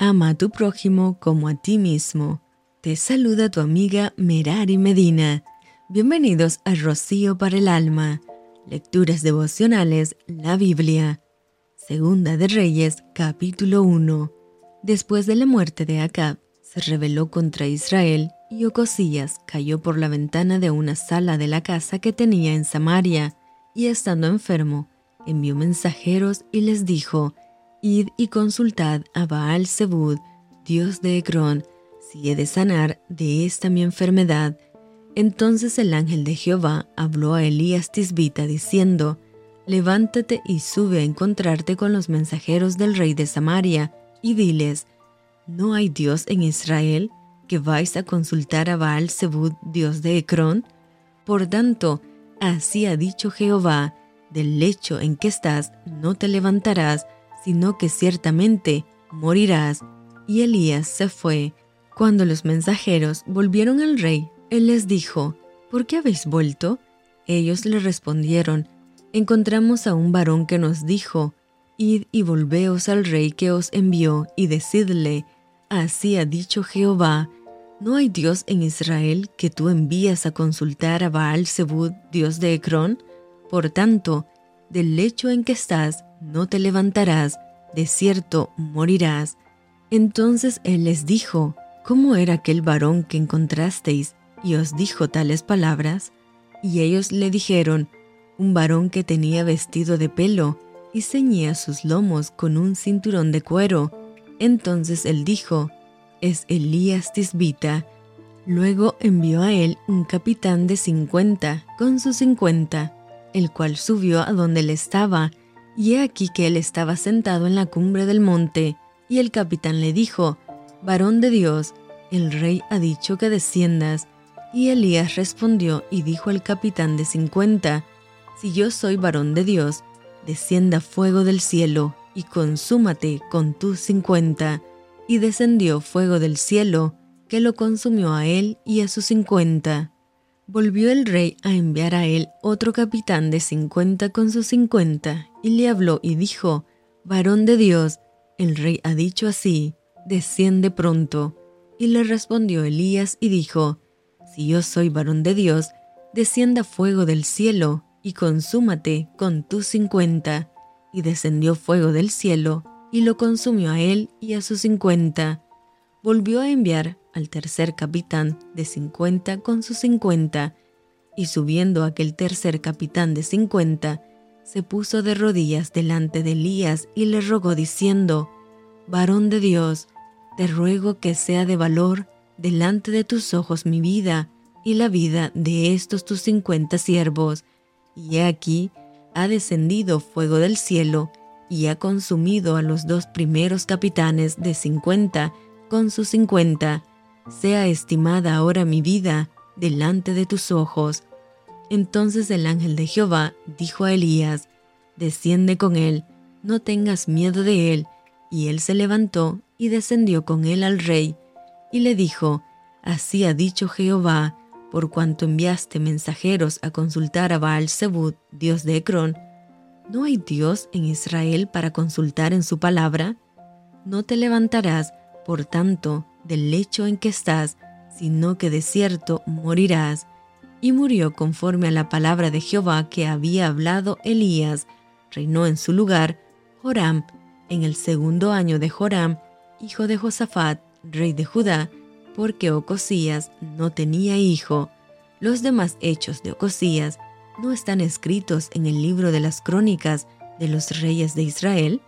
Ama a tu prójimo como a ti mismo. Te saluda tu amiga Merari Medina. Bienvenidos a Rocío para el Alma. Lecturas devocionales, la Biblia. Segunda de Reyes, capítulo 1. Después de la muerte de Acab, se rebeló contra Israel y Ocosías cayó por la ventana de una sala de la casa que tenía en Samaria, y estando enfermo, envió mensajeros y les dijo, Id y consultad a Baal Zebud, dios de Ecrón, si he de sanar de esta mi enfermedad. Entonces el ángel de Jehová habló a Elías Tisbita diciendo, Levántate y sube a encontrarte con los mensajeros del rey de Samaria, y diles, ¿no hay Dios en Israel que vais a consultar a Baal Zebud, dios de Ecrón? Por tanto, así ha dicho Jehová, del lecho en que estás no te levantarás, sino que ciertamente morirás. Y Elías se fue. Cuando los mensajeros volvieron al rey, él les dijo, ¿por qué habéis vuelto? Ellos le respondieron, encontramos a un varón que nos dijo, Id y volveos al rey que os envió, y decidle, así ha dicho Jehová, ¿no hay Dios en Israel que tú envías a consultar a Baal Zebud, Dios de Ecrón? Por tanto, del lecho en que estás, no te levantarás, de cierto morirás. Entonces él les dijo, ¿cómo era aquel varón que encontrasteis y os dijo tales palabras? Y ellos le dijeron, un varón que tenía vestido de pelo y ceñía sus lomos con un cinturón de cuero. Entonces él dijo, es Elías Tisbita. Luego envió a él un capitán de cincuenta con sus cincuenta, el cual subió a donde él estaba y he aquí que él estaba sentado en la cumbre del monte, y el capitán le dijo, Varón de Dios, el rey ha dicho que desciendas. Y Elías respondió y dijo al capitán de cincuenta, Si yo soy varón de Dios, descienda fuego del cielo, y consúmate con tus cincuenta. Y descendió fuego del cielo, que lo consumió a él y a sus cincuenta. Volvió el rey a enviar a él otro capitán de cincuenta con sus cincuenta, y le habló y dijo, Varón de Dios, el rey ha dicho así, desciende pronto. Y le respondió Elías y dijo, Si yo soy varón de Dios, descienda fuego del cielo, y consúmate con tus cincuenta. Y descendió fuego del cielo, y lo consumió a él y a sus cincuenta. Volvió a enviar al tercer capitán de cincuenta con sus cincuenta, y subiendo aquel tercer capitán de cincuenta, se puso de rodillas delante de Elías y le rogó diciendo, Varón de Dios, te ruego que sea de valor delante de tus ojos mi vida y la vida de estos tus cincuenta siervos. Y he aquí, ha descendido fuego del cielo y ha consumido a los dos primeros capitanes de cincuenta con sus cincuenta, sea estimada ahora mi vida delante de tus ojos. Entonces el ángel de Jehová dijo a Elías, desciende con él, no tengas miedo de él. Y él se levantó y descendió con él al rey, y le dijo, Así ha dicho Jehová, por cuanto enviaste mensajeros a consultar a Baal Zebud, dios de Ecrón, ¿no hay Dios en Israel para consultar en su palabra? No te levantarás, por tanto, del lecho en que estás, sino que de cierto morirás. Y murió conforme a la palabra de Jehová que había hablado Elías. Reinó en su lugar Joram, en el segundo año de Joram, hijo de Josafat, rey de Judá, porque Ocosías no tenía hijo. Los demás hechos de Ocosías no están escritos en el libro de las crónicas de los reyes de Israel.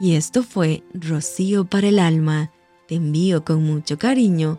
Y esto fue Rocío para el alma. Te envío con mucho cariño,